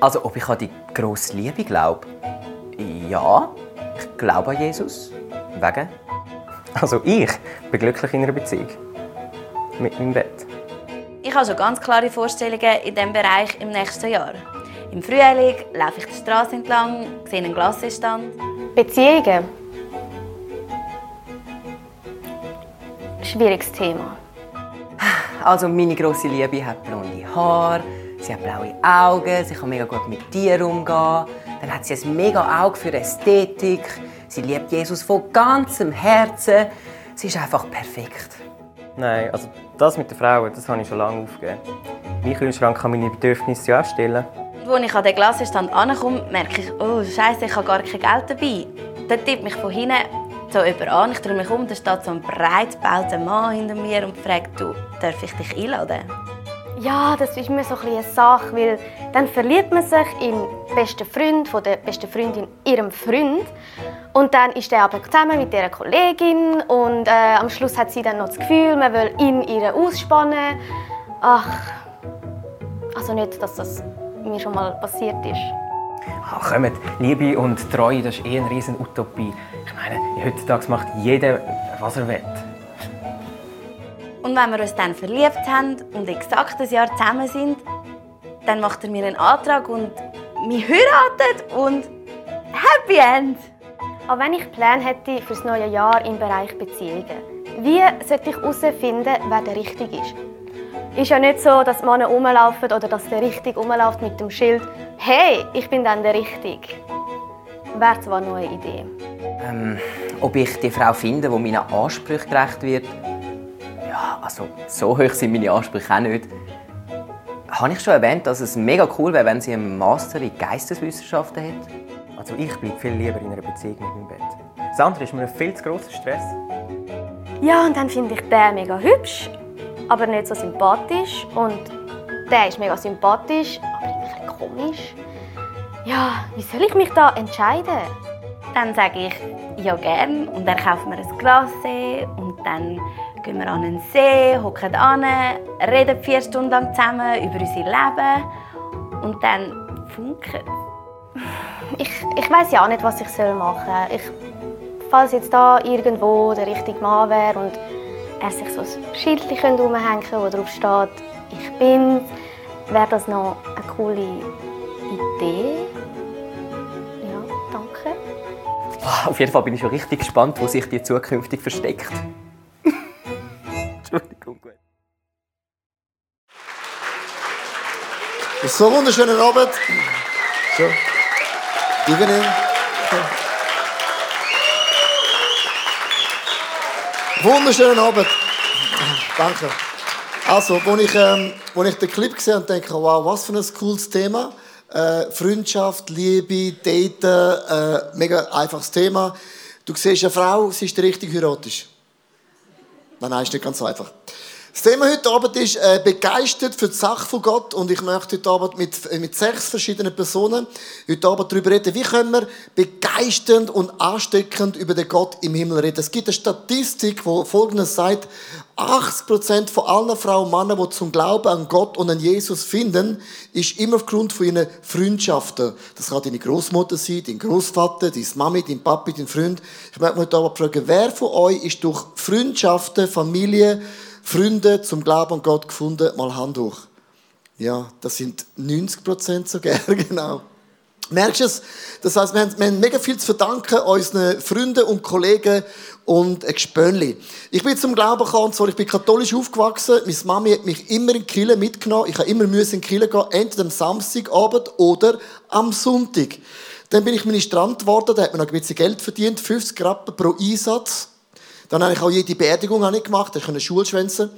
Also, ob ich an die grosse Liebe glaube? Ja, ich glaube an Jesus. Wegen? Also ich bin glücklich in einer Beziehung. Mit meinem Bett. Ich habe schon ganz klare Vorstellungen in diesem Bereich im nächsten Jahr. Im Frühling laufe ich die Straße entlang, sehe einen Glassestand. Beziehungen. Schwieriges Thema. Also, meine grosse Liebe hat blonde Haare, sie hat blaue Augen, sie kann mega gut mit Tieren umgehen. Dann hat sie ein mega Auge für Ästhetik. Sie liebt Jesus von ganzem Herzen. Sie ist einfach perfekt. Nein, also das mit den Frauen, das habe ich schon lange aufgegeben. Mein Kühlschrank kann meine Bedürfnisse ja auch stillen. Als ich an den Glasstand ankomme, merke ich, oh Scheiße, ich habe gar kein Geld dabei. Dann tippt mich von hinten so jemand an. Ich drehe mich um, da steht so ein breit gebauter Mann hinter mir und fragt, du, darf ich dich einladen? Ja, das ist mir so ein eine Sache, weil dann verliebt man sich im besten Freund von der besten Freundin ihrem Freund und dann ist er aber zusammen mit ihrer Kollegin und äh, am Schluss hat sie dann noch das Gefühl, man will ihn ihre ausspannen. Ach, also nicht, dass das mir schon mal passiert ist. Ach, kommt, Liebe und Treue, das ist eh eine riesen Utopie. Ich meine, heutzutage macht jeder, was er will. Und wenn wir uns dann verliebt haben und exakt ein Jahr zusammen sind, dann macht er mir einen Antrag und wir heiraten und Happy End! Auch wenn ich Pläne hätte für das neue Jahr im Bereich Beziehungen, wie sollte ich herausfinden, wer der Richtige ist? Ist ja nicht so, dass Männer rumlaufen oder dass der Richtige rumläuft mit dem Schild «Hey, ich bin dann der Richtige». Wäre zwar eine Idee. Ähm, ob ich die Frau finde, die meinen Ansprüchen gerecht wird? Also so hoch sind meine Ansprüche auch nicht. Habe ich schon erwähnt, dass es mega cool wäre, wenn sie einen Master in Geisteswissenschaften hätte? Also ich bleibe viel lieber in einer Beziehung mit meinem Bett. Das andere ist mir ein viel zu grosser Stress. Ja, und dann finde ich den mega hübsch, aber nicht so sympathisch. Und der ist mega sympathisch, aber ein bisschen komisch. Ja, wie soll ich mich da entscheiden? Dann sage ich «Ja, gern» und er kauft mir ein Glas und dann gehen wir an einen See, hocken an, reden vier Stunden lang zusammen über unser Leben und dann funken ich, ich weiß ja auch nicht, was ich machen soll. Ich, falls jetzt da irgendwo der richtige Mann wäre und er sich so ein Schild umhängen könnte, wo drauf steht «Ich bin», wäre das noch eine coole Idee. Ja, danke. Auf jeden Fall bin ich schon richtig gespannt, wo sich die zukünftig versteckt. So wunderschönen Abend. So. Evening. Wunderschönen Abend. Danke. Also, als ich, ähm, als ich den Clip gesehen habe, denke wow, was für ein cooles Thema. Äh, Freundschaft, Liebe, Daten, äh, mega einfaches Thema. Du siehst eine Frau, sie ist richtig heiratest. Nein, nein, ist nicht ganz so einfach. Das Thema heute Abend ist äh, begeistert für die Sache von Gott und ich möchte heute Abend mit, äh, mit sechs verschiedenen Personen heute Abend darüber reden, wie können wir begeisternd und ansteckend über den Gott im Himmel reden. Es gibt eine Statistik, wo folgendes sagt, 80% von allen Frauen und Männern, die zum Glauben an Gott und an Jesus finden, ist immer aufgrund von ihren Freundschaften. Das kann deine Großmutter sein, dein Großvater, deine Mami, dein Papi, dein Freund. Ich möchte mich heute Abend fragen, wer von euch ist durch Freundschaften, Familie, Freunde zum Glauben an Gott gefunden, mal Hand hoch. Ja, das sind 90 Prozent sogar, genau. Merkst du es? Das heißt, wir haben, wir haben mega viel zu verdanken unseren Freunden und Kollegen und Gespönli. Ich bin zum Glauben gekommen, zwar, ich bin katholisch aufgewachsen. Meine Mami hat mich immer in Kille mitgenommen. Ich habe immer müssen in Kille gehen, entweder am Samstagabend oder am Sonntag. Dann bin ich Ministrant geworden, da hat man noch ein bisschen Geld verdient, 50 Rappen pro Einsatz. Dann habe ich auch jede Beerdigung nicht gemacht, ich konnte Schulschwänzen.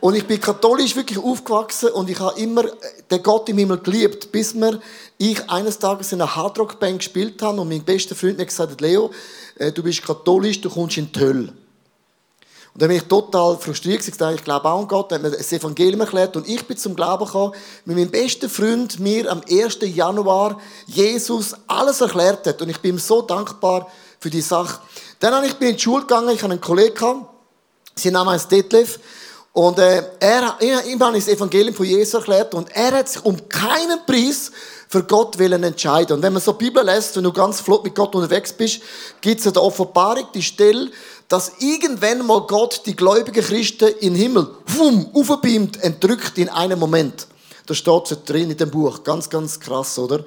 Und ich bin katholisch wirklich aufgewachsen und ich habe immer den Gott im Himmel geliebt, bis mir ich eines Tages in einer Hardrock-Band gespielt habe und mein bester Freund mir gesagt hat, Leo, äh, du bist katholisch, du kommst in die Hölle. Und dann bin ich total frustriert gesagt, ich glaube auch an Gott, hat mir das Evangelium erklärt und ich bin zum Glauben gekommen, mit meinem besten Freund mir am 1. Januar Jesus alles erklärt hat und ich bin ihm so dankbar für die Sache. Dann bin ich in die Schule gegangen, ich hatte einen Kollegen, sein Name ist Detlef. Und äh, er, ihm habe ich das Evangelium von Jesus erklärt und er hat sich um keinen Preis für Gott willen entscheiden. Und wenn man so die Bibel lässt, wenn du ganz flott mit Gott unterwegs bist, gibt es in der Offenbarung die Stelle, dass irgendwann mal Gott die gläubigen Christen den Himmel, wumm, aufbeamt, entrückt in einem Moment. Das steht so drin in dem Buch. Ganz, ganz krass, oder?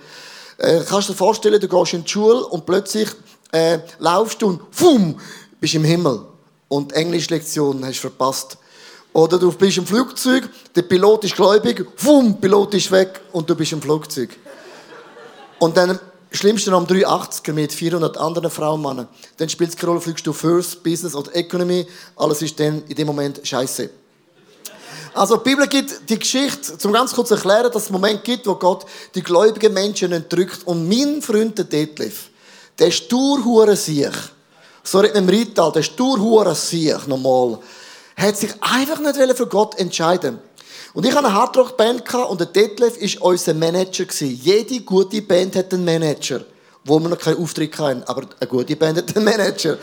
Äh, kannst du dir vorstellen, du gehst in die Schule und plötzlich äh, laufst du und wumm, bist im Himmel. Und Englischlektion hast du verpasst. Oder du bist im Flugzeug, der Pilot ist gläubig, wumm, Pilot ist weg und du bist im Flugzeug. Und dann schlimmste am 380er mit 400 anderen Frauen Männern. Dann spielt es keine Rolle, fliegst du First, Business oder Economy. Alles ist dann in dem Moment scheiße. Also die Bibel gibt die Geschichte, zum ganz kurz erklären, dass es einen Moment gibt, wo Gott die gläubigen Menschen entrückt. Und mein Freund, der Detlef, der sturhure sich, so redet im Rital, der sturhure sich, normal, hat sich einfach nicht für Gott entscheiden und ich hatte eine Hardrock-Band und der Detlef war unser Manager. Jede gute Band hat einen Manager. Wo wir noch keinen Auftritt hatten, aber eine gute Band hat einen Manager.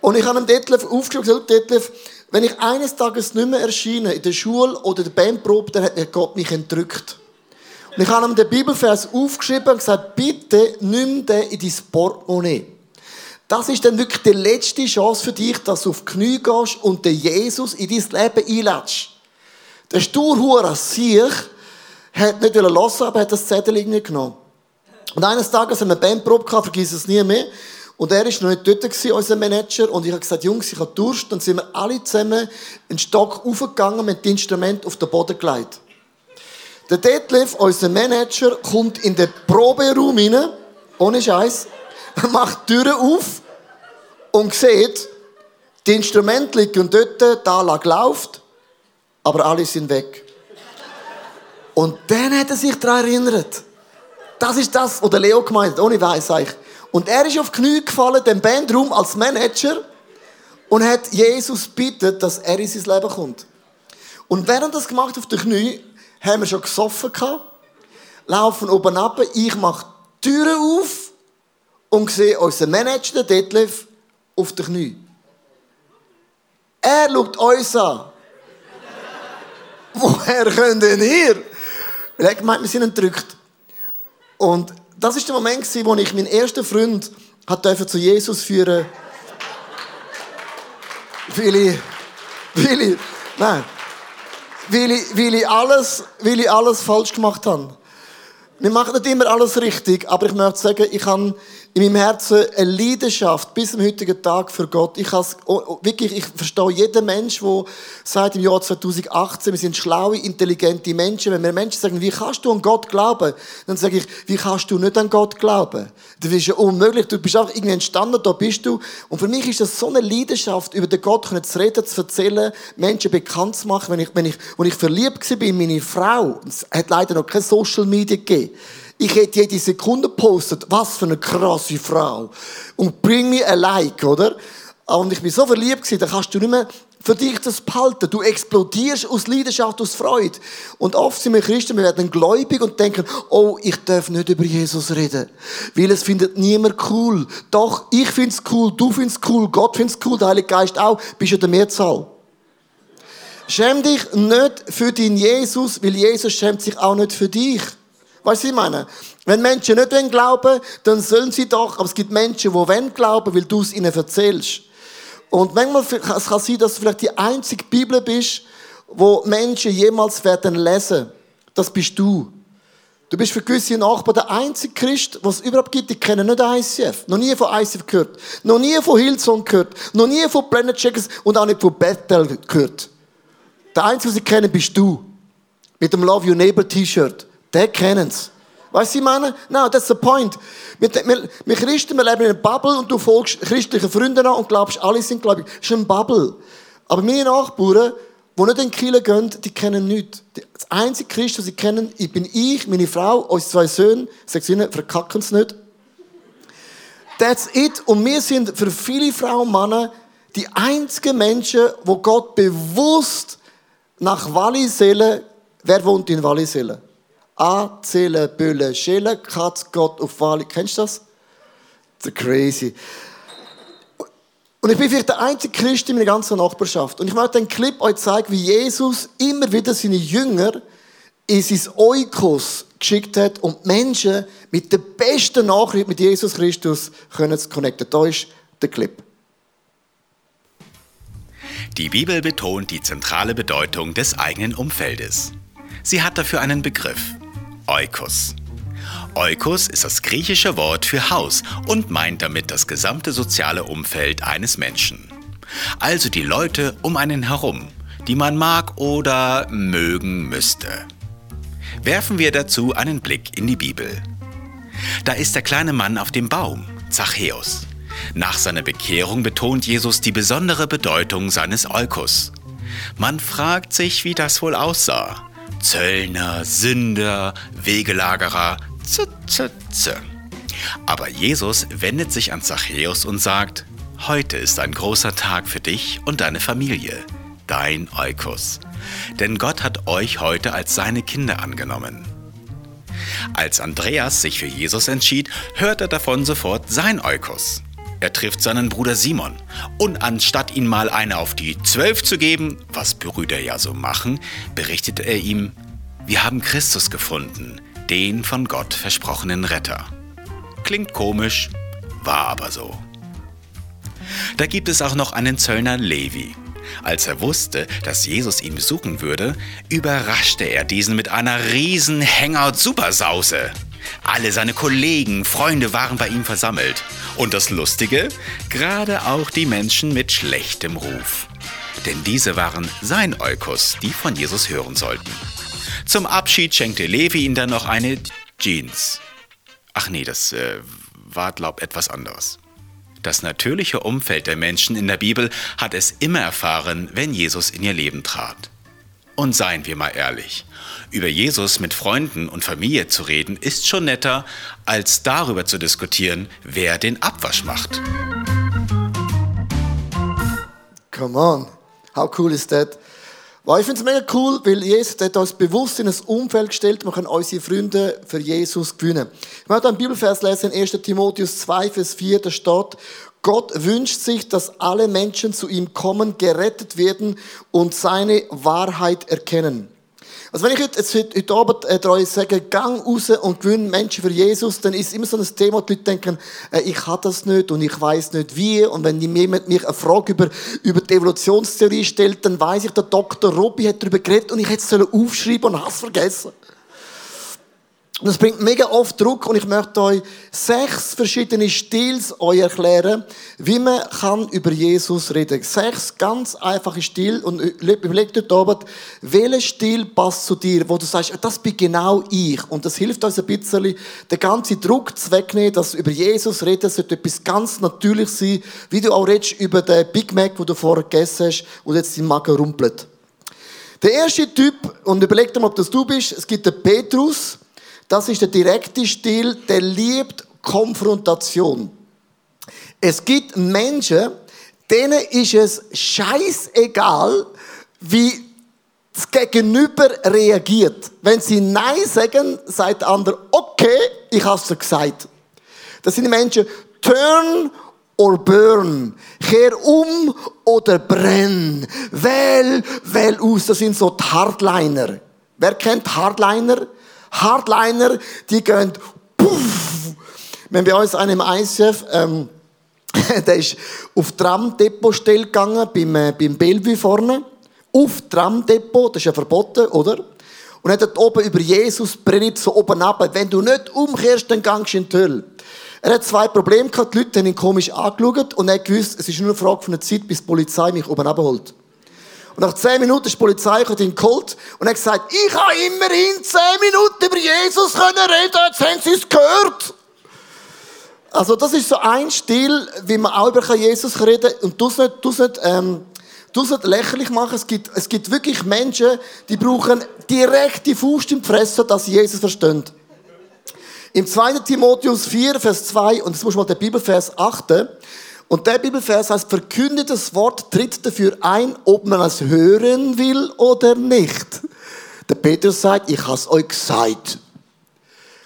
Und ich habe dem Detlef aufgeschrieben und gesagt, Detlef, wenn ich eines Tages nicht mehr erscheine, in der Schule oder der Bandprobe, dann hat mir Gott mich entrückt. Ich habe ihm den Bibelvers aufgeschrieben und gesagt, bitte nimm den in dein Portemonnaie. Das ist dann wirklich die letzte Chance für dich, dass du auf die Knie gehst und den Jesus in dein Leben einlädst. Der Sturhurer Sieg hat nicht hören aber hat das Zettel irgendwie genommen. Und eines Tages haben wir eine Bandprobe vergiss es nie mehr. Und er war noch nicht dort, gewesen, unser Manager. Und ich habe gesagt, Jungs, ich habe Durst. Dann sind wir alle zusammen einen Stock aufgegangen mit dem Instrument auf den Boden gelegt. Der Detlef, unser Manager, kommt in den Proberaum rein, ohne Scheiß, macht die Türen auf und sieht, die Instrumente liegen dort, da lag läuft aber alle sind weg. Und dann hat er sich daran erinnert. Das ist das, was Leo gemeint hat, ohne Weiss eigentlich. Und er ist auf die Knie gefallen, dem Bandraum als Manager, und hat Jesus bittet, dass er in sein Leben kommt. Und während das gemacht auf die Knie, haben wir schon gesoffen gehabt, laufen oben ab, ich mache die Türen auf und sehe unseren Manager, Detlef, auf die Knie. Er schaut uns an. Woher könnt denn ihr? Weil er gemeint, wir sind entrückt. Und das ist der Moment, wo ich meinen ersten Freund zu Jesus führen. Weil ich, nein, weil ich, weil ich alles, weil ich alles falsch gemacht habe. Wir machen nicht immer alles richtig, aber ich möchte sagen, ich habe in meinem Herzen eine Leidenschaft bis zum heutigen Tag für Gott. Ich, oh, oh, wirklich, ich verstehe jeden Mensch, der sagt im Jahr 2018, wir sind schlaue, intelligente Menschen. Wenn mir Menschen sagen, wie kannst du an Gott glauben? Dann sage ich, wie kannst du nicht an Gott glauben? Das ist ja unmöglich. Du bist auch irgendwie entstanden, da bist du. Und für mich ist das so eine Leidenschaft, über den Gott zu reden, zu erzählen, Menschen bekannt zu machen. Wenn ich, wenn ich, wenn ich verliebt war in meine Frau, es hat leider noch keine Social Media gegeben, ich hätte jede Sekunde postet, was für eine krasse Frau. Und bring mir ein Like, oder? Und ich bin so verliebt gewesen, da kannst du nicht mehr für dich das behalten. Du explodierst aus Leidenschaft, aus Freude. Und oft sind wir Christen, wir werden gläubig und denken, oh, ich darf nicht über Jesus reden. Weil es findet niemand cool. Doch, ich find's cool, du findest cool, Gott find's cool, der Heilige Geist auch. Bist du der Mehrzahl. Schäm dich nicht für den Jesus, weil Jesus schämt sich auch nicht für dich. Weißt du, was ich meine? Wenn Menschen nicht glauben dann sollen sie doch. Aber es gibt Menschen, die wollen glauben, weil du es ihnen erzählst. Und manchmal es kann sein, dass du vielleicht die einzige Bibel bist, wo Menschen jemals werden lesen. Das bist du. Du bist für gewisse Nachbarn der einzige Christ, was es überhaupt gibt. Die kennen nicht ICF. Noch nie von ICF gehört. Noch nie von Hillsong gehört. Noch nie von Planet Checkers und auch nicht von Bethel gehört. Der einzige, was sie kennen, bist du. Mit dem Love Your Neighbor T-Shirt. Der es. Weißt du, ich meine? No, that's the point. Wir, wir, wir Christen, wir leben in einer Bubble und du folgst christlichen Freunden an und glaubst, alle sind gläubig. Das ist eine Bubble. Aber meine Nachbarn, die nicht in Kiel gehen, die kennen nichts. Das einzige Christ, das sie kennen, ich bin ich, meine Frau, unsere zwei Söhne, sag ihnen, verkacken es nicht. That's it. Und wir sind für viele Frauen und Männer die einzigen Menschen, wo Gott bewusst nach Wallisellen, wer wohnt in Wallisellen? Anzählen, Büllen, Schillen, Katz, Gott auf Wali. Kennst du das? Ist crazy. Und ich bin vielleicht der einzige Christ in meiner ganzen Nachbarschaft. Und ich möchte den Clip euch zeigen, wie Jesus immer wieder seine Jünger in sein Oikos geschickt hat und Menschen mit der besten Nachricht mit Jesus Christus zu connecten. Da ist der Clip. Die Bibel betont die zentrale Bedeutung des eigenen Umfeldes. Sie hat dafür einen Begriff, Oikos. Oikos ist das griechische Wort für Haus und meint damit das gesamte soziale Umfeld eines Menschen. Also die Leute um einen herum, die man mag oder mögen müsste. Werfen wir dazu einen Blick in die Bibel. Da ist der kleine Mann auf dem Baum, Zachäus. Nach seiner Bekehrung betont Jesus die besondere Bedeutung seines Eukos. Man fragt sich, wie das wohl aussah. Zöllner, Sünder, Wegelagerer, z, z, z. Aber Jesus wendet sich an Zachäus und sagt, Heute ist ein großer Tag für dich und deine Familie, dein Eukos. Denn Gott hat euch heute als seine Kinder angenommen. Als Andreas sich für Jesus entschied, hört er davon sofort sein Eukos. Er trifft seinen Bruder Simon und anstatt ihm mal eine auf die Zwölf zu geben, was Brüder ja so machen, berichtet er ihm, wir haben Christus gefunden, den von Gott versprochenen Retter. Klingt komisch, war aber so. Da gibt es auch noch einen Zöllner Levi. Als er wusste, dass Jesus ihn besuchen würde, überraschte er diesen mit einer riesen Hangout-Supersause. Alle seine Kollegen, Freunde waren bei ihm versammelt. Und das Lustige, gerade auch die Menschen mit schlechtem Ruf. Denn diese waren sein Eukos, die von Jesus hören sollten. Zum Abschied schenkte Levi ihm dann noch eine Jeans. Ach nee, das äh, war, glaub, etwas anderes. Das natürliche Umfeld der Menschen in der Bibel hat es immer erfahren, wenn Jesus in ihr Leben trat. Und seien wir mal ehrlich, über Jesus mit Freunden und Familie zu reden, ist schon netter, als darüber zu diskutieren, wer den Abwasch macht. Come on. How cool is that? Weil ich finde es mega cool, weil Jesus hat uns bewusst in ein Umfeld gestellt, wir können unsere Freunde für Jesus gewinnen. Ich möchte einen Bibelvers lesen in 1. Timotheus 2, Vers 4, da steht, Gott wünscht sich, dass alle Menschen zu ihm kommen, gerettet werden und seine Wahrheit erkennen. Also wenn ich heute, heute Abend äh, euch sage, gang raus und gewinne Menschen für Jesus, dann ist immer so ein Thema, die Leute denken, äh, ich habe das nicht und ich weiß nicht wie. Und wenn jemand mir eine Frage über, über die Evolutionstheorie stellt, dann weiß ich, der Dr. Robby hat darüber geredet und ich hätte es aufschreiben und habe es vergessen. Und das bringt mega oft Druck und ich möchte euch sechs verschiedene Stils euch erklären, wie man kann über Jesus reden. Sechs ganz einfache Stil und überleg dir oben, welcher Stil passt zu dir, wo du sagst, das bin genau ich. Und das hilft uns ein bisschen, den ganzen Druck zu wegnehmen, dass über Jesus reden sollte etwas ganz natürlich sein, wie du auch redest über den Big Mac, den du vorher gegessen hast und jetzt dein Magen rumpelt. Der erste Typ, und überleg dir mal, ob das du bist, es gibt den Petrus, das ist der direkte Stil, der liebt Konfrontation. Es gibt Menschen, denen ist es scheißegal, wie das Gegenüber reagiert. Wenn sie Nein sagen, sagt der andere, okay, ich habe es gesagt. Das sind die Menschen, turn or burn. Kehr um oder brenn. Wähl, wähl aus. Das sind so die Hardliner. Wer kennt Hardliner? Hardliner, die gehen puff. Wenn bei uns einem ICF, ähm, der ist auf Tram-Depot-Stelle gegangen, beim, äh, beim Bellevue vorne. Auf Tram-Depot, das ist ja verboten, oder? Und hat dort oben über Jesus predigt, so oben ab. Wenn du nicht umkehrst, dann gehst du in die Hölle. Er hat zwei Probleme gehabt, die Leute haben ihn komisch angeschaut und er hat gewusst, es ist nur eine Frage von der Zeit, bis die Polizei mich oben abholt. Und nach zehn Minuten ist die Polizei ihn geholt und hat gesagt, ich habe immerhin zehn Minuten über Jesus können reden, jetzt haben sie es gehört. Also das ist so ein Stil, wie man auch über Jesus reden kann. Und du nicht, nicht, ähm, nicht lächerlich machen. Es gibt, es gibt wirklich Menschen, die brauchen direkt die Faust im Fressen, dass sie Jesus verstehen. Im 2. Timotheus 4, Vers 2, und jetzt muss man den Bibelvers achten, und der Bibelvers heißt, verkündetes Wort tritt dafür ein, ob man es hören will oder nicht. Der Petrus sagt, ich has euch gesagt.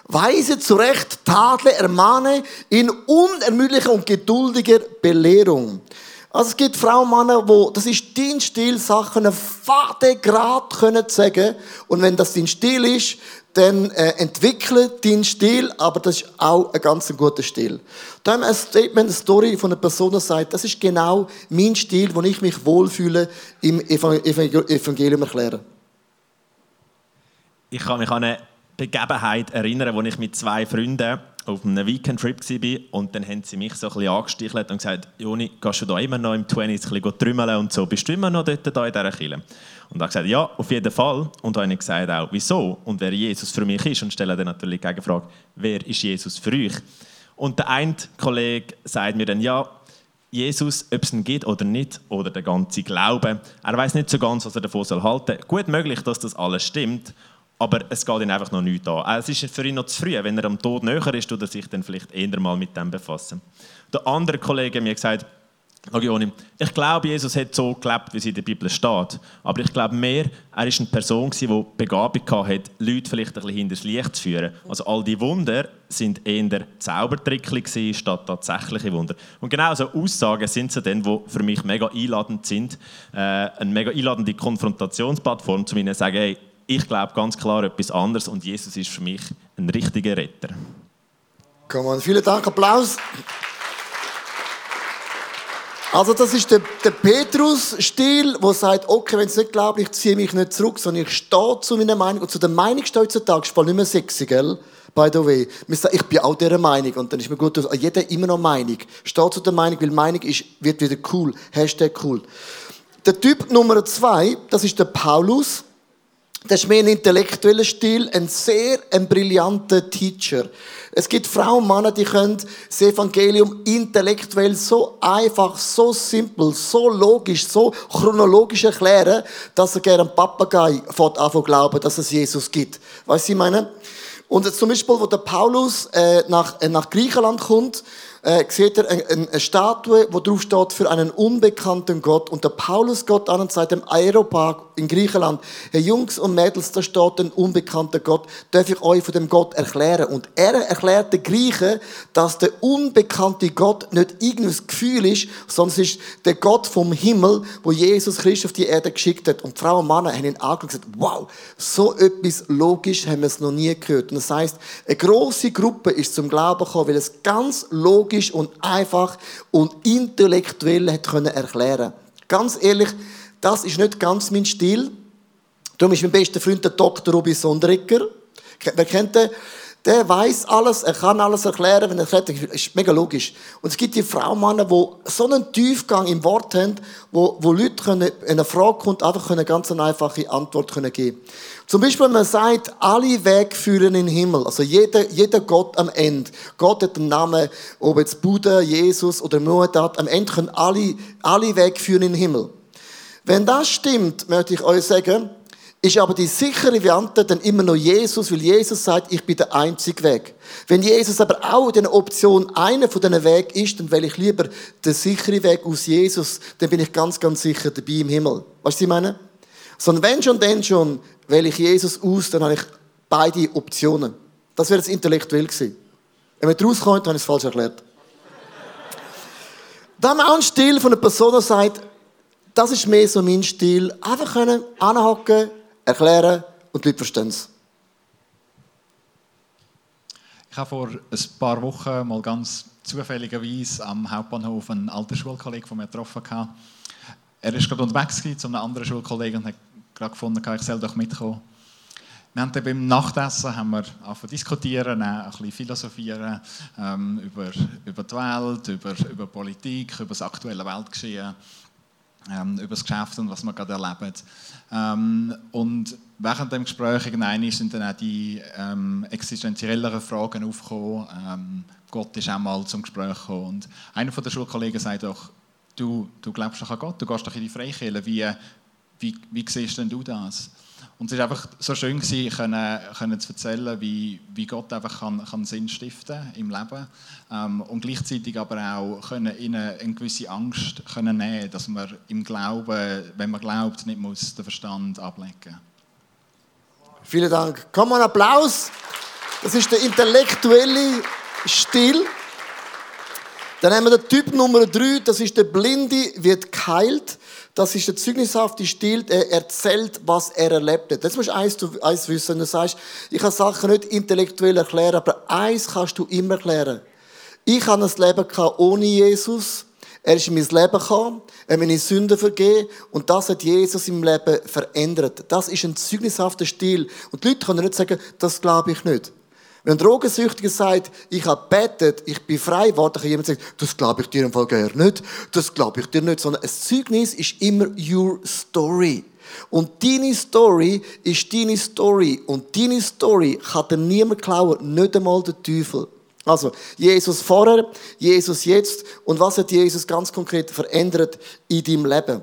Weise zurecht, tadle, ermahne in unermüdlicher und geduldiger Belehrung. Also es gibt Frauen und Männer, wo das ist dein Stil, Sachen faden Grad können sagen. Und wenn das dein Stil ist, dann äh, entwickle deinen Stil, aber das ist auch ein ganz guter Stil. Da haben wir ein Statement, eine Story von einer Person, die sagt, das ist genau mein Stil, wo ich mich wohlfühle im Evangelium erklären. Ich kann mich an eine Begebenheit erinnern, wo ich mit zwei Freunden auf einem Weekend-Trip war und dann haben sie mich so ein bisschen angestichelt und gesagt, Joni, gehst du da immer noch im 20s ein bisschen trümmeln und so, bist du immer noch dort da in dieser Kirche? Und er hat gesagt, ja, auf jeden Fall. Und habe ich gesagt auch, wieso und wer Jesus für mich ist und stelle dann natürlich die Gegenfrage, wer ist Jesus für euch? Und der eine Kollege sagt mir dann, ja, Jesus, ob es ihn gibt oder nicht, oder der ganze Glaube. Er weiß nicht so ganz, was er davon soll halten soll. Gut möglich, dass das alles stimmt, aber es geht ihm einfach noch nicht an. Es ist für ihn noch zu früh. Wenn er am Tod näher ist, tut er sich dann vielleicht eher mal mit dem befassen. Der andere Kollege hat mir gesagt, ich glaube, Jesus hat so gelebt, wie es in der Bibel steht. Aber ich glaube mehr, er war eine Person, die Begabung hatte, Leute vielleicht ein bisschen hinters Licht zu führen. Also all die Wunder sind eher Zaubertrickli statt tatsächliche Wunder. Und genau so Aussagen sind sie dann, die für mich mega einladend sind. Äh, eine mega einladende Konfrontationsplattform, zu mir zu sagen, hey, ich glaube ganz klar etwas anderes und Jesus ist für mich ein richtiger Retter. Komm on, vielen Dank, Applaus. Also das ist der, der Petrus-Stil, der sagt, okay, wenn es nicht glaubt, ich ziehe mich nicht zurück, sondern ich stehe zu meiner Meinung. Und zu der Meinung stehe heutzutage, ist nicht mehr sexy, gell? By the way. Ich bin auch dieser Meinung. Und dann ist mir gut, dass jeder immer noch Meinung. Steht zu der Meinung, weil Meinung ist, wird wieder cool. Hashtag cool. Der Typ Nummer zwei, das ist der Paulus. Das ist mehr ein intellektueller Stil, ein sehr ein brillanter Teacher. Es gibt Frauen und Männer, die können das Evangelium intellektuell so einfach, so simpel, so logisch, so chronologisch erklären, dass er gerne Papagei fort anfangen glauben, dass es Jesus gibt. Weißt du, ich meine? Und zum Beispiel, wo der Paulus äh, nach, äh, nach Griechenland kommt, äh, sieht er eine, Statue, wo drauf steht für einen unbekannten Gott. Und der Paulus Gott an und sagt dem Aeropark in Griechenland, hey Jungs und Mädels, da steht ein unbekannter Gott, darf ich euch von dem Gott erklären? Und er erklärt den Griechen, dass der unbekannte Gott nicht irgendein Gefühl ist, sondern es ist der Gott vom Himmel, wo Jesus Christus auf die Erde geschickt hat. Und Frauen und Männer haben ihn angeschaut und gesagt, wow, so etwas logisch haben wir es noch nie gehört. Und das heißt, eine große Gruppe ist zum Glauben gekommen, weil es ganz logisch und einfach und intellektuell hat können erklären. Ganz ehrlich, das ist nicht ganz mein Stil. Darum ist mein bester Freund der Dr. Robi Sondrecker. Wer kennt den? Der weiß alles, er kann alles erklären, wenn er erklärt, ist mega logisch. Und es gibt die Frauen, die so einen Tiefgang im Wort haben, wo, wo Leute können, wenn eine Frage kommt, einfach können ganz eine einfache Antwort können geben. Zum Beispiel, man sagt, alle Wege führen in den Himmel. Also jeder, jeder Gott am Ende. Gott hat einen Namen, ob jetzt Buddha, Jesus oder Muhammad hat. Am Ende können alle, alle Wege führen in den Himmel. Wenn das stimmt, möchte ich euch sagen, ist aber die sichere Variante dann immer noch Jesus, weil Jesus sagt, ich bin der einzige Weg. Wenn Jesus aber auch in Option einer von diesen Wegen ist, dann wähle ich lieber den sicheren Weg aus Jesus, dann bin ich ganz, ganz sicher dabei im Himmel. Weißt du, was ich meine? Sondern wenn schon, dann schon, wähle ich Jesus aus, dann habe ich beide Optionen. Das wäre jetzt intellektuell gewesen. Wenn man rauskommt, dann habe ich es falsch erklärt. Dann auch ein Stil von einer Person, die sagt, das ist mehr so mein Stil. Einfach können anhocken, erklären und die Leute verstehen es. Ich habe vor ein paar Wochen mal ganz zufälligerweise am Hauptbahnhof einen alten Schulkollegen von mir getroffen. Er war gerade unterwegs zu einem anderen Schulkollegen und hat gerade gefunden, ich soll doch mitkommen. Wir haben beim Nachtessen haben wir diskutieren, ein bisschen philosophieren ähm, über, über die Welt, über, über Politik, über das aktuelle Weltgeschehen ähm, über das Geschäft und was wir gerade erleben. Ähm, und während dem Gespräch sind dann auch die ähm, existenzielleren Fragen aufgekommen. Ähm, Gott ist mal zum Gespräch gekommen. Und einer von der Schulkollegen sagt doch, du, du glaubst doch an Gott, du gehst doch in die Freikirche. Wie, wie, wie siehst denn du das? Und es war einfach so schön, gewesen, können, können zu erzählen, wie, wie Gott einfach kann, kann Sinn stiften im Leben ähm, und gleichzeitig aber auch können ihnen eine gewisse Angst können nehmen, dass man im Glauben, wenn man glaubt, nicht muss den Verstand ablegen. Vielen Dank. Komm mal Applaus. Das ist der intellektuelle Stil. Dann haben wir den Typ Nummer drei, das ist der Blinde, wird geheilt. Das ist der zeugnishafte Stil, er erzählt, was er erlebt hat. Jetzt musst du eins, eins wissen, du sagst, ich kann Sachen nicht intellektuell erklären, aber eins kannst du immer erklären. Ich habe ein Leben ohne Jesus. Er ist in mein Leben gekommen, er hat meine Sünden vergeben und das hat Jesus im Leben verändert. Das ist ein zeugnishafter Stil. Und die Leute können nicht sagen, das glaube ich nicht. Wenn ein Drogensüchtiger sagt, ich habe betet, ich bin frei geworden, kann jemand sagen, das glaube ich dir im Fall gar nicht, das glaube ich dir nicht, sondern ein Zeugnis ist immer your story. Und deine Story ist deine Story. Und deine Story kann dir niemand klauen, nicht einmal der Teufel. Also, Jesus vorher, Jesus jetzt. Und was hat Jesus ganz konkret verändert in deinem Leben?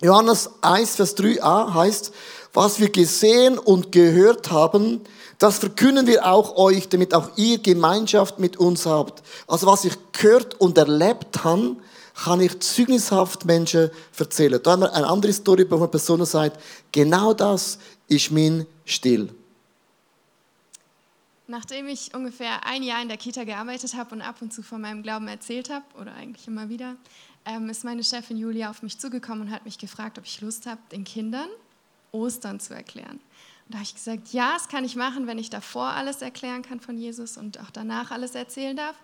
Johannes 1, Vers 3a heißt, was wir gesehen und gehört haben, das verkünden wir auch euch, damit auch ihr Gemeinschaft mit uns habt. Also was ich gehört und erlebt habe, kann ich zeugnishaft Menschen erzählen. Da haben wir eine andere Story, wo eine Person sagt, genau das ist mein Stil. Nachdem ich ungefähr ein Jahr in der Kita gearbeitet habe und ab und zu von meinem Glauben erzählt habe, oder eigentlich immer wieder, ähm, ist meine Chefin Julia auf mich zugekommen und hat mich gefragt, ob ich Lust habe, den Kindern Ostern zu erklären. Und da habe ich gesagt, ja, das kann ich machen, wenn ich davor alles erklären kann von Jesus und auch danach alles erzählen darf.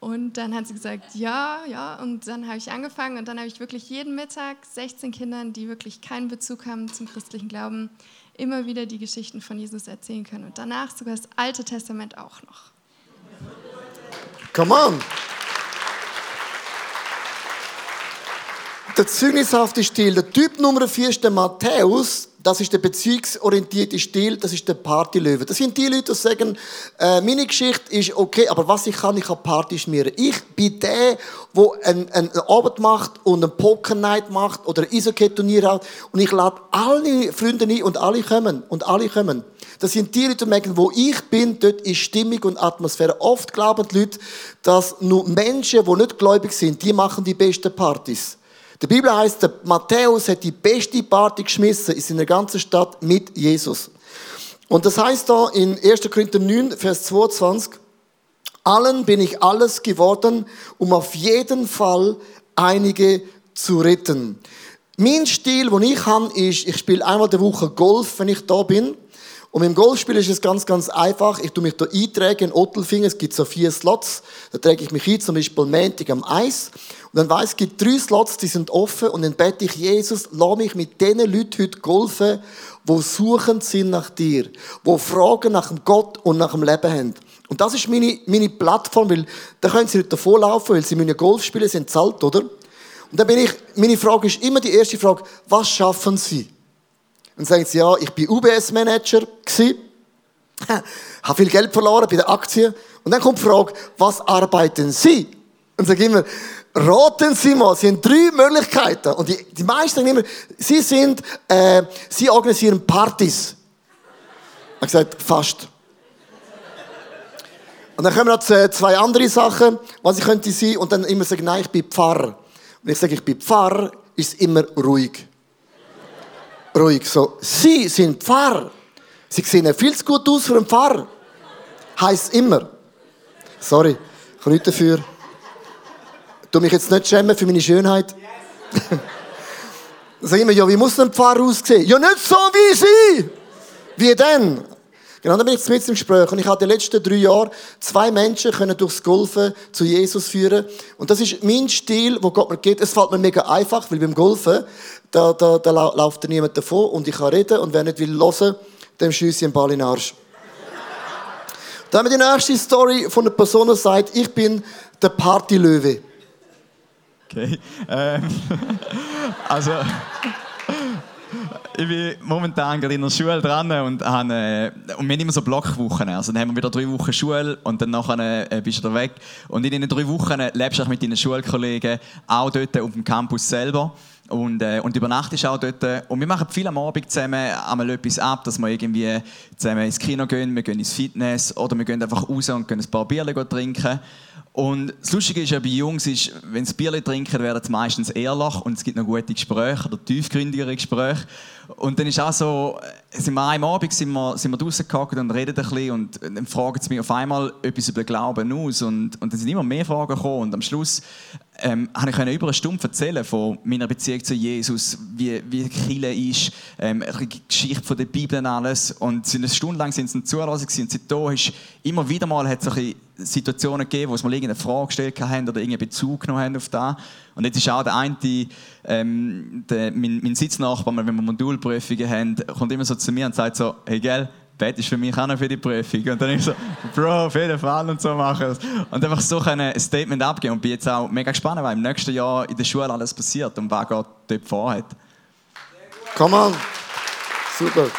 Und dann hat sie gesagt, ja, ja. Und dann habe ich angefangen und dann habe ich wirklich jeden Mittag 16 Kindern, die wirklich keinen Bezug haben zum christlichen Glauben, immer wieder die Geschichten von Jesus erzählen können. Und danach sogar das Alte Testament auch noch. Come on! Der zeugnishafte Stil. Der Typ Nummer 4 ist der Matthäus. Das ist der beziehungsorientierte Stil, das ist der Partylöwe. Das sind die Leute, die sagen, äh, meine Geschichte ist okay, aber was ich kann, ich kann Party schmieren. Ich bin der, der einen, einen Abend macht und einen Poker Night macht oder ein Eishockey-Turnier hat und ich lade alle Freunde ein und alle kommen und alle kommen. Das sind die Leute, die merken, wo ich bin, dort ist Stimmung und Atmosphäre. Oft glauben die Leute, dass nur Menschen, die nicht gläubig sind, die machen die besten Partys. Die Bibel heißt, der Matthäus hat die beste Party geschmissen in seiner ganzen Stadt mit Jesus. Und das heißt da in 1. Korinther 9, Vers 22, allen bin ich alles geworden, um auf jeden Fall einige zu retten. Mein Stil, den ich habe, ist, ich spiele einmal die Woche Golf, wenn ich da bin. Und im Golfspiel ist es ganz, ganz einfach. Ich tue mich da eintragen in Ottelfingen. Es gibt so vier Slots. Da träge ich mich ein, zum Beispiel Montag am Eis. Und dann weiss, es gibt drei Slots, die sind offen. Und dann bete ich, Jesus, lass mich mit diesen Leuten heute golfen, die suchend sind nach dir. Die Fragen nach dem Gott und nach dem Leben haben. Und das ist meine, meine Plattform, weil da können sie nicht davor laufen, weil sie müssen Golf spielen, sind zahlt, oder? Und dann bin ich, meine Frage ist immer die erste Frage, was schaffen sie? Und sagen sie, ja, ich bin UBS-Manager gsi, habe viel Geld verloren bei den Aktien. Und dann kommt die Frage, was arbeiten Sie? Und sage immer, raten Sie mal, Sie haben drei Möglichkeiten. Und die, die meisten sagen immer, Sie sind, äh, Sie organisieren Partys. Ich habe gesagt, fast. Und dann kommen noch zwei andere Sachen, was ich könnte sein. Und dann immer sagen, nein, ich bin Pfarrer. Und ich sage, ich bin Pfarrer, ist immer ruhig ruhig so. Sie sind Pfarrer. Sie sehen viel zu gut aus für einen Pfarrer. Heißt immer. Sorry, ich kann nichts dafür. Tu mich jetzt nicht schämen für meine Schönheit. Sage ich immer, ja, wie muss ein Pfarrer aussehen? Ja, nicht so wie Sie. Wie denn? Genau, dann bin ich mit im Gespräch. Und ich habe die letzten drei Jahre zwei Menschen können durchs Golfen zu Jesus führen. Und das ist mein Stil, wo Gott mir geht. Es fällt mir mega einfach, weil beim Golfen, da, da, da läuft niemand davon und ich kann reden. Und wer nicht will hören, dem schieße ich einen Ball in den Arsch. Dann haben wir die nächste Story von einer Person, die sagt, ich bin der Partylöwe. Okay. Ähm, also ich bin momentan gerade in der Schule dran und, habe, äh, und wir haben immer so Blockwochen. Also dann haben wir wieder drei Wochen Schule und dann nachher äh, bist du weg. Und in diesen drei Wochen lebst du auch mit deinen Schulkollegen auch dort auf dem Campus selber. Und, äh, und übernachtest auch dort. Und wir machen viel am Abend zusammen einmal etwas ab, dass wir irgendwie zusammen ins Kino gehen, wir gehen ins Fitness oder wir gehen einfach raus und gehen ein paar Bier trinken. Und das Lustige ist ja bei Jungs, ist, wenn sie Bier trinken, werden sie meistens ehrlich und es gibt noch gute Gespräche oder tiefgründigere Gespräche. Und dann ist auch so, äh, sind wir einem Abend sind wir, sind wir draußen gehockt und reden ein bisschen und dann fragen sie mich auf einmal etwas über Glauben aus und, und dann sind immer mehr Fragen gekommen und am Schluss ähm, habe ich über eine Stunde erzählen von meiner Beziehung zu Jesus, wie, wie Chile ist, ähm, die Geschichte von der Bibel und alles. Und eine Stunde lang sind sie in Zulassung und seitdem ist immer wieder mal hat es Situationen gegeben, wo sie mal irgendeine Frage gestellt haben oder irgendeinen Bezug genommen haben auf das. Und jetzt ist auch der eine, ähm, der, mein, mein Sitznachbar, wenn wir Modulprüfungen haben, kommt immer so zu mir und sagt so, hey gell, Bett ist für mich auch noch für die Prüfung. Und dann ich so, Bro, auf jeden Fall und so machen. Und einfach so ein Statement abgeben. Und bin jetzt auch mega gespannt, was im nächsten Jahr in der Schule alles passiert und was Gott dort vorhat. Come on. Super.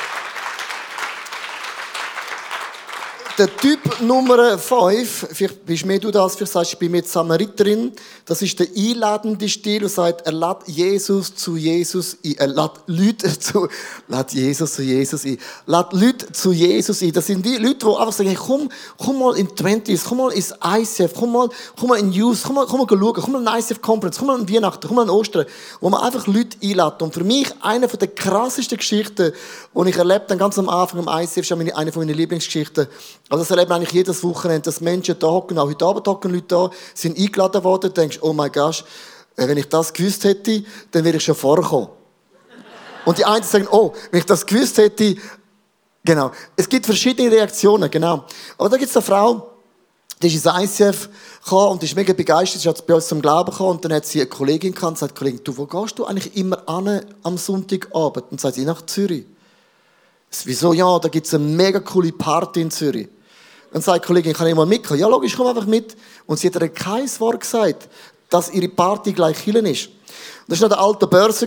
Der Typ Nummer 5, vielleicht bist mehr du das, vielleicht sagst du, ich bin mit Samariterin, das ist der einladende Stil und sagt, er lädt Jesus zu Jesus ein, er lädt Leute zu, lädt Jesus zu Jesus ein, lädt Leute zu Jesus ein. Das sind die Leute, die einfach sagen, hey, komm, komm mal in 20s, komm mal ins ICF, komm mal, komm mal in Youth, komm mal, komm mal schauen, komm mal in ICF Conference, komm mal in Weihnachten, komm mal in Ostern, wo man einfach Leute einlädt. Und für mich eine der krassesten Geschichten, die ich erlebt habe, ganz am Anfang im ICF, ist eine meiner Lieblingsgeschichten, also das erleben eigentlich jedes Wochenende, dass Menschen da hocken, auch heute Abend hocken Leute da, sind eingeladen worden, du denkst, oh mein Gott, äh, wenn ich das gewusst hätte, dann wäre ich schon vorgekommen. Und die einen sagen, oh, wenn ich das gewusst hätte, genau. Es gibt verschiedene Reaktionen, genau. Aber da gibt es eine Frau, die ist ins ICF gekommen und ist mega begeistert. Sie hat bei uns zum Glauben gekommen und dann hat sie eine Kollegin gehabt und sagt, Kollegin, du, wo gehst du eigentlich immer an am Sonntagabend? Und sagt sie, nach Zürich. Wieso? Ja, da gibt es eine mega coole Party in Zürich. Dann sagt die Kollegin, kann ich mal mitkommen? Ja, logisch, komm einfach mit. Und sie hat ihr kein Wort gesagt, dass ihre Party gleich Killen ist. Und das war noch der alte Börse.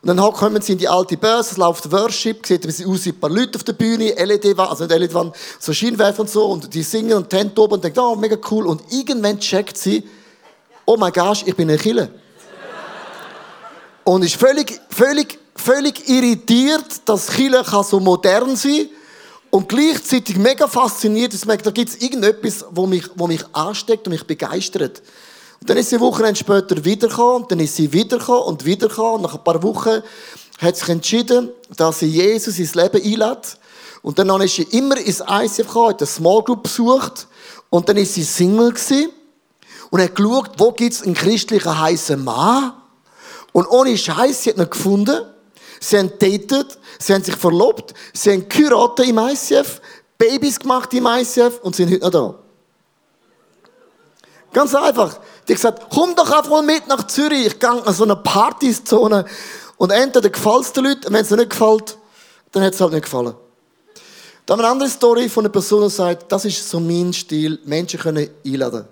Und dann kommen sie in die alte Börse, es läuft Worship, sieht ein aus wie ein paar Leute auf der Bühne, LED, also nicht LED-Wand, so Scheinwerfer und so, und die singen und Tent oben und denken, oh, mega cool. Und irgendwann checkt sie, oh mein Gott, ich bin eine Kille. und ist völlig, völlig, völlig irritiert, dass Kille so modern sein kann und gleichzeitig mega fasziniert, dass man, da gibt es irgendetwas, wo mich, wo mich ansteckt und mich begeistert. Und dann ist sie Wochen später wiedergekommen, und dann ist sie wiedergekommen und wiedergekommen. Und nach ein paar Wochen hat sich entschieden, dass sie Jesus ins Leben einlädt. Und dann ist sie immer ins ICF gekommen, hat eine Small Group besucht. Und dann ist sie Single gewesen und hat geschaut, wo gibt es einen christlichen heißen Mann. Und ohne Scheiß, sie hat ihn gefunden. Sie haben datet, sie haben sich verlobt, sie haben geheiratet im ICF, Babys gemacht im ICF und sind heute noch da. Ganz einfach. Die haben gesagt, komm doch einfach mal mit nach Zürich. Ich gehe an so eine Partyzone. Und entweder gefällt es den Leuten, und wenn es nicht gefällt, dann hat es halt nicht gefallen. Dann eine andere Story von einer Person, die sagt, das ist so mein Stil, Menschen können einladen.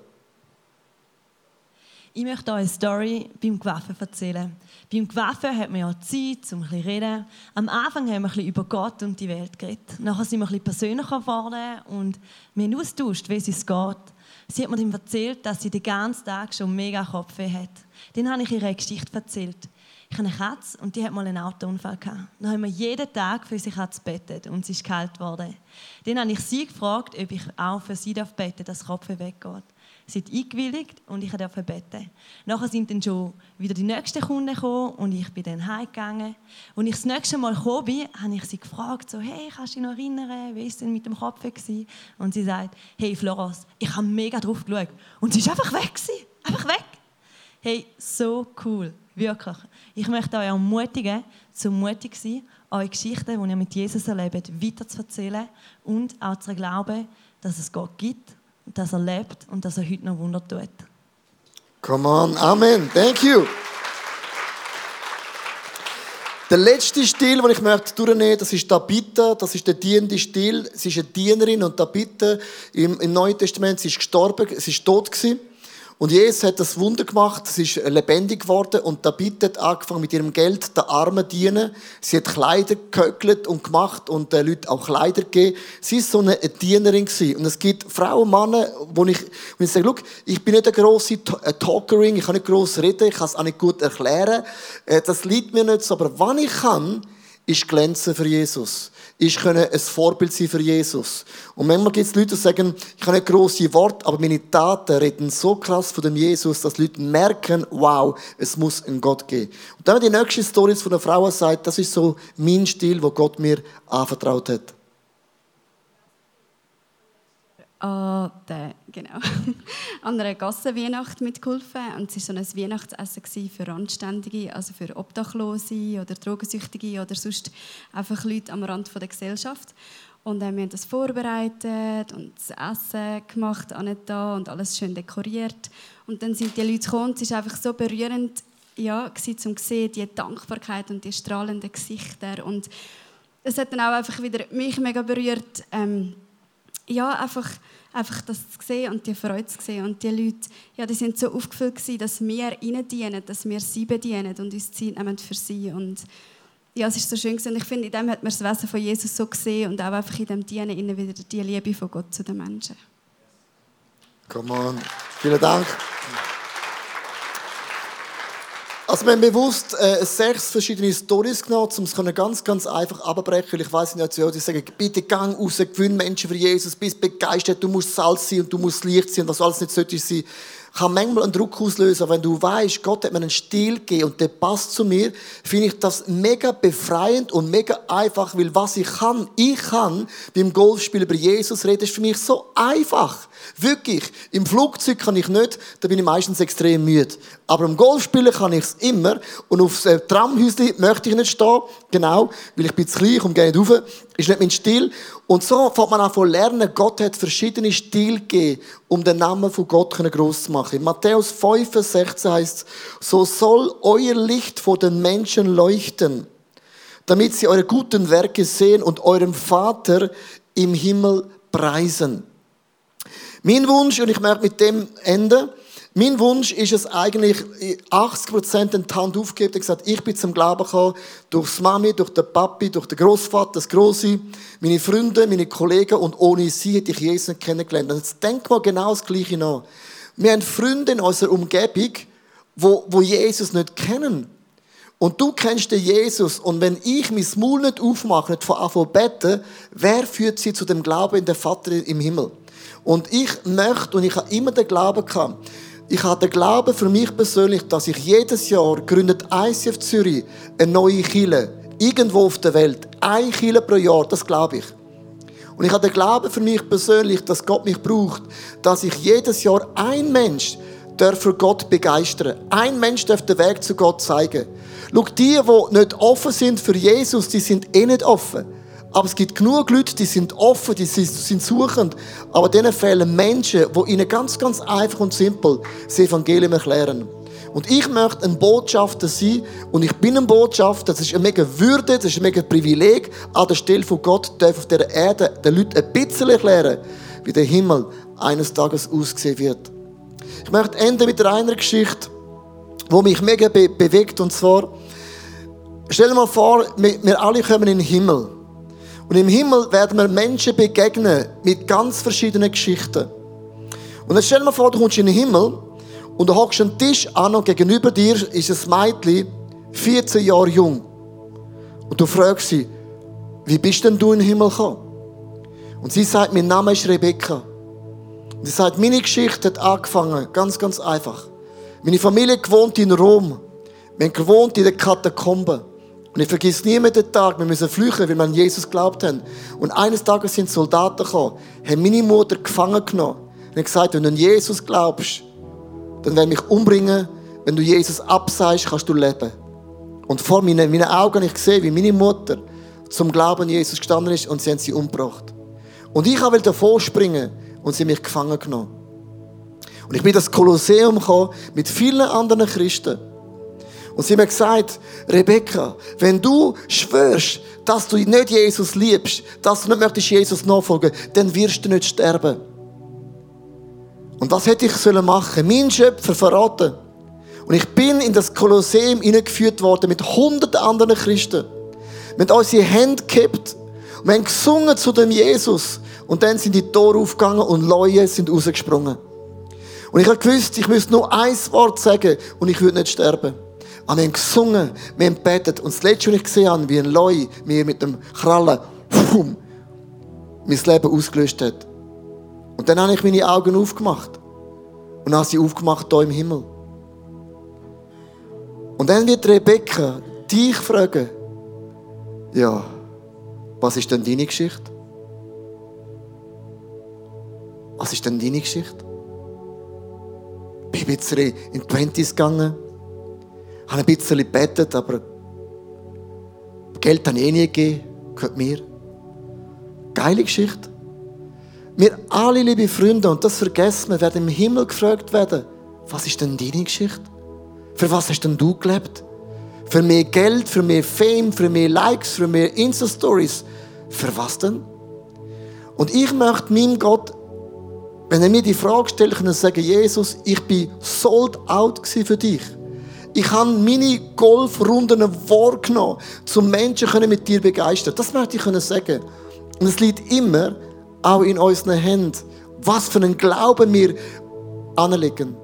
Ich möchte euch eine Story beim Gewaffen erzählen. Beim Gewaffen hat man ja Zeit, um ein zu reden. Am Anfang haben wir ein bisschen über Gott und die Welt geredet. Nachher sind wir ein bisschen persönlicher geworden und wir haben austauscht, wie es uns geht. Sie hat mir dann erzählt, dass sie den ganzen Tag schon mega Kopfweh hat. Dann habe ich ihr eine Geschichte erzählt. Ich habe eine Katze und die hat mal einen Autounfall gehabt. Dann haben wir jeden Tag für sie Katze bettet und sie ist kalt geworden. Dann habe ich sie gefragt, ob ich auch für sie beten darf, dass Kopfweh weggeht. Hat eingewilligt und ich durfte beten. Nachher sind dann schon wieder die nächsten Kunden gekommen und ich bin dann heimgegangen. Und ich das nächste Mal gekommen bin, habe ich sie gefragt, so, hey, kannst du dich noch erinnern, wie war es denn mit dem Kopf? Gewesen? Und sie sagt, hey Floros, ich habe mega drauf geschaut. Und sie ist einfach weg gewesen. Einfach weg. Hey, so cool. Wirklich. Ich möchte euch ermutigen, so mutig zu sein, eure Geschichten, die ihr mit Jesus erlebt, weiter zu erzählen und auch zu glauben, dass es Gott gibt dass er lebt und dass er heute noch Wunder tut. Come on, Amen. Thank you. Der letzte Stil, den ich möchte durchnehmen, das ist Tabitha, das ist der dienende Stil. Sie ist eine Dienerin und Tabitha im, im Neuen Testament, sie ist gestorben, sie ist tot gewesen. Und Jesus hat das Wunder gemacht, es ist lebendig geworden und Tabitha hat angefangen mit ihrem Geld den Armen dienen. Sie hat Kleider gehöckelt und gemacht und den Leuten auch Kleider gegeben. Sie ist so eine Dienerin gewesen. Und es gibt Frauen und Männer, wo ich, wo ich sage, Schau, ich bin nicht eine grosse Talkerin, ich kann nicht gross reden, ich kann es auch nicht gut erklären. Äh, das liegt mir nicht so, aber wann ich kann, ist glänzen für Jesus. Ist können ein Vorbild sein für Jesus. Und manchmal gibt es Leute, die sagen, ich habe nicht grosse Worte, aber meine Taten reden so krass von dem Jesus, dass Leute merken, wow, es muss einen Gott geben. Und dann die nächste Story von einer Frau sagt, das ist so mein Stil, wo Gott mir anvertraut hat. An, der, genau, an einer Gassenweihnacht mitgeholfen. Und es war so ein Weihnachtsessen für Randständige, also für Obdachlose oder Drogensüchtige oder sonst einfach Leute am Rand der Gesellschaft. Und äh, wir haben das vorbereitet und das Essen gemacht, da und alles schön dekoriert. Und dann sind die Leute gekommen. Es war einfach so berührend, ja, um zu sehen, die Dankbarkeit und die strahlenden Gesichter. Und es hat dann auch einfach wieder mich mega berührt, ähm, ja, einfach, einfach das zu sehen und die Freude zu sehen. Und die Leute, ja, die sind so aufgefüllt gewesen, dass wir ihnen dienen, dass wir sie bedienen und uns Zeit nehmen für sie. Und ja, es ist so schön gewesen. Und ich finde, in dem hat man das Wesen von Jesus so gesehen und auch einfach in dem Dienen wieder die Liebe von Gott zu den Menschen. Come on. Vielen Dank. Also wir haben bewusst äh, sechs verschiedene Stories genommen, um es ganz, ganz einfach abbrechen. Ich weiß nicht, die sagen, bitte gang raus, gewinn Menschen für Jesus, bist begeistert, du musst Salz sein und du musst Licht sein und was alles nicht sollte sein kann manchmal einen Druck auslösen. Wenn du weißt, Gott hat mir einen Stil gegeben und der passt zu mir, finde ich das mega befreiend und mega einfach, weil was ich kann, ich kann beim Golfspiel über Jesus reden, ist für mich so einfach. Wirklich. Im Flugzeug kann ich nicht, da bin ich meistens extrem müde. Aber im Golfspielen kann ich es immer. Und aufs äh, Tramhäuschen möchte ich nicht stehen. Genau. Weil ich bin zu klein, und gehe nicht rauf. Ist nicht mein Stil. Und so fängt man an zu lernen, Gott hat verschiedene Stile gegeben, um den Namen von Gott groß zu machen. In Matthäus 5, 16 heißt so soll euer Licht vor den Menschen leuchten, damit sie eure guten Werke sehen und eurem Vater im Himmel preisen. Mein Wunsch, und ich merke mit dem Ende, mein Wunsch ist es eigentlich, 80% in die Hand aufgegeben und gesagt, ich bin zum Glauben gekommen, durch das Mami, durch den Papi, durch den Großvater, das Große, meine Freunde, meine Kollegen und ohne sie hätte ich Jesus nicht kennengelernt. Und jetzt denk mal genau das Gleiche nach. Wir haben Freunde in unserer Umgebung, wo, wo Jesus nicht kennen. Und du kennst den Jesus. Und wenn ich mein Maul nicht aufmache, nicht von Anfang beten, wer führt sie zu dem Glauben in den Vater im Himmel? Und ich möchte, und ich habe immer den Glauben gehabt, ich habe den Glauben für mich persönlich, dass ich jedes Jahr gründet ICF Zürich eine neue Kille irgendwo auf der Welt. Eine Kille pro Jahr, das glaube ich. Und ich habe den Glauben für mich persönlich, dass Gott mich braucht, dass ich jedes Jahr ein Mensch für Gott begeistern. Ein Mensch darf den Weg zu Gott zeigen. Schau, die, die nicht offen sind für Jesus, die sind eh nicht offen. Aber es gibt genug Leute, die sind offen, die sind suchend. Aber denen fehlen Menschen, die ihnen ganz, ganz einfach und simpel das Evangelium erklären. Und ich möchte ein Botschafter sein. Und ich bin ein Botschafter. Das ist eine mega Würde, das ist ein mega Privileg. An der Stelle von Gott darf auf dieser Erde den Leuten ein bisschen erklären, wie der Himmel eines Tages aussehen wird. Ich möchte enden mit einer Geschichte, die mich mega be bewegt. Und zwar, stell dir mal vor, wir alle kommen in den Himmel. Und im Himmel werden wir Menschen begegnen mit ganz verschiedenen Geschichten. Und jetzt stell dir mal vor, du kommst in den Himmel und du hockst am Tisch an und gegenüber dir ist ein Mädchen, 14 Jahre jung. Und du fragst sie, wie bist denn du in den Himmel gekommen? Und sie sagt, mein Name ist Rebecca. Und sie sagt, meine Geschichte hat angefangen, ganz, ganz einfach. Meine Familie gewohnt in Rom. Wir haben gewohnt in den Katakomben. Und ich vergesse nie mehr den Tag, wir müssen flüchten, weil wir an Jesus glaubt haben. Und eines Tages sind Soldaten gekommen, haben meine Mutter gefangen genommen und haben gesagt, wenn du an Jesus glaubst, dann werden mich umbringen. Wenn du Jesus abseist, kannst du leben. Und vor meinen, meinen Augen habe ich gesehen, wie meine Mutter zum Glauben an Jesus gestanden ist und sie haben sie umgebracht. Und ich wollte davor springen und sie haben mich gefangen genommen. Und ich bin in das Kolosseum gekommen mit vielen anderen Christen. Und sie haben gesagt, Rebecca, wenn du schwörst, dass du nicht Jesus liebst, dass du nicht möchtest Jesus nachfolgen, dann wirst du nicht sterben. Und was hätte ich sollen machen? Mein Schöpfer verraten. Und ich bin in das Kolosseum hineingeführt worden mit hunderten anderen Christen. Haben unsere Hände gekippt. Und wir haben gesungen zu dem Jesus. Und dann sind die Tore aufgegangen und Leute sind rausgesprungen. Und ich habe gewusst, ich müsste nur ein Wort sagen und ich würde nicht sterben. Aber wir haben gesungen, wir haben gebetet. Und das Letzte, was ich gesehen habe, wie ein Leu mir mit dem Krallen mein Leben ausgelöscht hat. Und dann habe ich meine Augen aufgemacht. Und habe sie aufgemacht hier im Himmel. Und dann wird Rebecca dich fragen, ja, was ist denn deine Geschichte? Was ist denn deine Geschichte? Ich bin bisschen in die Twenties gegangen, habe ein bisschen gebetet, aber Geld habe ich eh nie gegeben, gehört mir. Geile Geschichte. Wir alle, liebe Freunde, und das vergessen wir, werden im Himmel gefragt werden, was ist denn deine Geschichte? Für was hast denn du gelebt? Für mehr Geld, für mehr Fame, für mehr Likes, für mehr Insta-Stories. Für was denn? Und ich möchte meinem Gott, wenn er mir die Frage stellt, können sagen, Jesus, ich bin sold out für dich. Ich habe meine Golfrunden wahrgenommen, zum Menschen mit dir begeistern. Das möchte ich sagen. Und es liegt immer auch in unseren Händen, was für einen Glauben wir anlegen.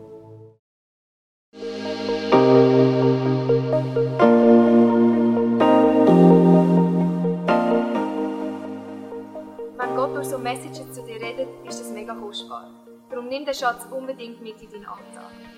Wenn Gott durch so Messages zu dir redet, ist das mega kostbar. Darum nimm den Schatz unbedingt mit in deinen Alltag.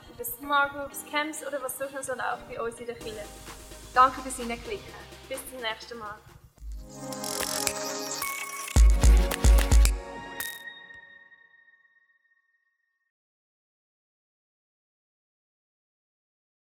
über Smart Groups, Camps oder was sonst noch läuft bei uns in der Kirche. Danke fürs Hineinklicken. Bis zum nächsten Mal.